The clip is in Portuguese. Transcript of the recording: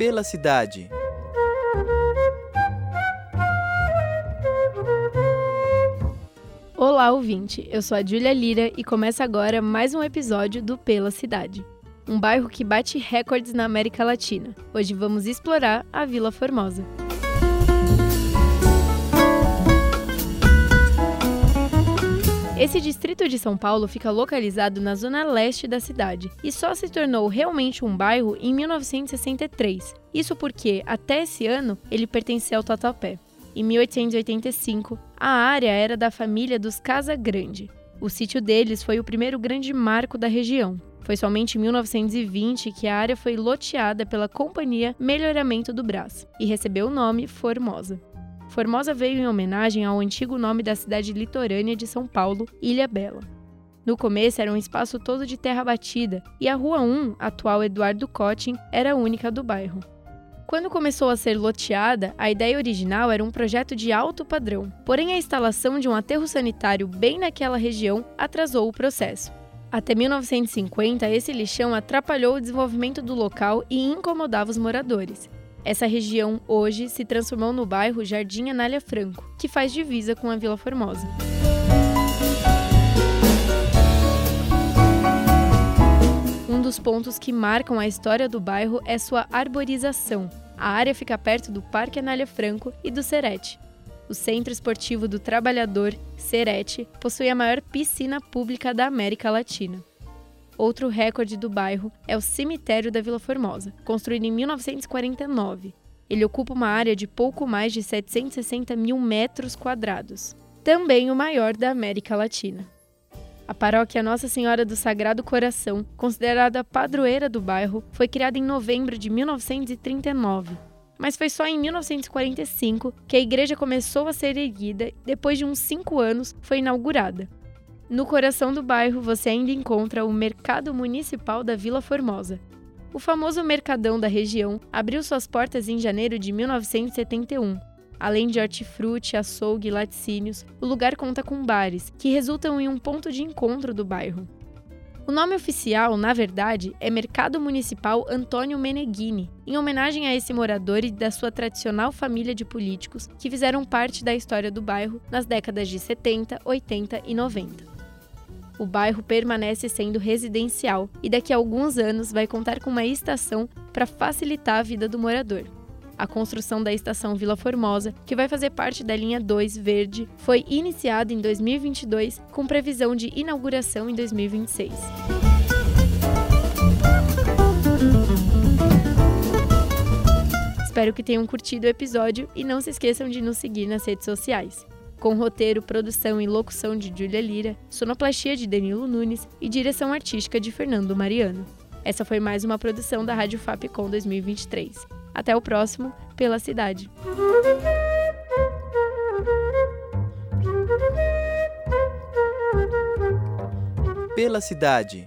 Pela cidade. Olá, ouvinte. Eu sou a Júlia Lira e começa agora mais um episódio do Pela Cidade. Um bairro que bate recordes na América Latina. Hoje vamos explorar a Vila Formosa. Esse distrito de São Paulo fica localizado na zona leste da cidade e só se tornou realmente um bairro em 1963. Isso porque, até esse ano, ele pertencia ao Tatuapé. Em 1885, a área era da família dos Casa Grande. O sítio deles foi o primeiro grande marco da região. Foi somente em 1920 que a área foi loteada pela Companhia Melhoramento do Brás e recebeu o nome Formosa. Formosa veio em homenagem ao antigo nome da cidade litorânea de São Paulo, Ilha Bela. No começo era um espaço todo de terra batida e a Rua 1, atual Eduardo Cotting, era a única do bairro. Quando começou a ser loteada, a ideia original era um projeto de alto padrão, porém a instalação de um aterro sanitário bem naquela região atrasou o processo. Até 1950, esse lixão atrapalhou o desenvolvimento do local e incomodava os moradores. Essa região hoje se transformou no bairro Jardim Anália Franco, que faz divisa com a Vila Formosa. Um dos pontos que marcam a história do bairro é sua arborização. A área fica perto do Parque Anália Franco e do Serete. O Centro Esportivo do Trabalhador, Serete, possui a maior piscina pública da América Latina. Outro recorde do bairro é o Cemitério da Vila Formosa, construído em 1949. Ele ocupa uma área de pouco mais de 760 mil metros quadrados, também o maior da América Latina. A paróquia Nossa Senhora do Sagrado Coração, considerada padroeira do bairro, foi criada em novembro de 1939. Mas foi só em 1945 que a igreja começou a ser erguida e, depois de uns cinco anos, foi inaugurada. No coração do bairro você ainda encontra o Mercado Municipal da Vila Formosa. O famoso mercadão da região abriu suas portas em janeiro de 1971. Além de hortifruti, açougue e laticínios, o lugar conta com bares, que resultam em um ponto de encontro do bairro. O nome oficial, na verdade, é Mercado Municipal Antônio Meneghini, em homenagem a esse morador e da sua tradicional família de políticos que fizeram parte da história do bairro nas décadas de 70, 80 e 90 o bairro permanece sendo residencial e daqui a alguns anos vai contar com uma estação para facilitar a vida do morador. A construção da estação Vila Formosa, que vai fazer parte da linha 2 verde, foi iniciada em 2022 com previsão de inauguração em 2026. Espero que tenham curtido o episódio e não se esqueçam de nos seguir nas redes sociais com roteiro, produção e locução de Júlia Lira, sonoplastia de Danilo Nunes e direção artística de Fernando Mariano. Essa foi mais uma produção da Rádio Fapcom 2023. Até o próximo, pela cidade. Pela cidade.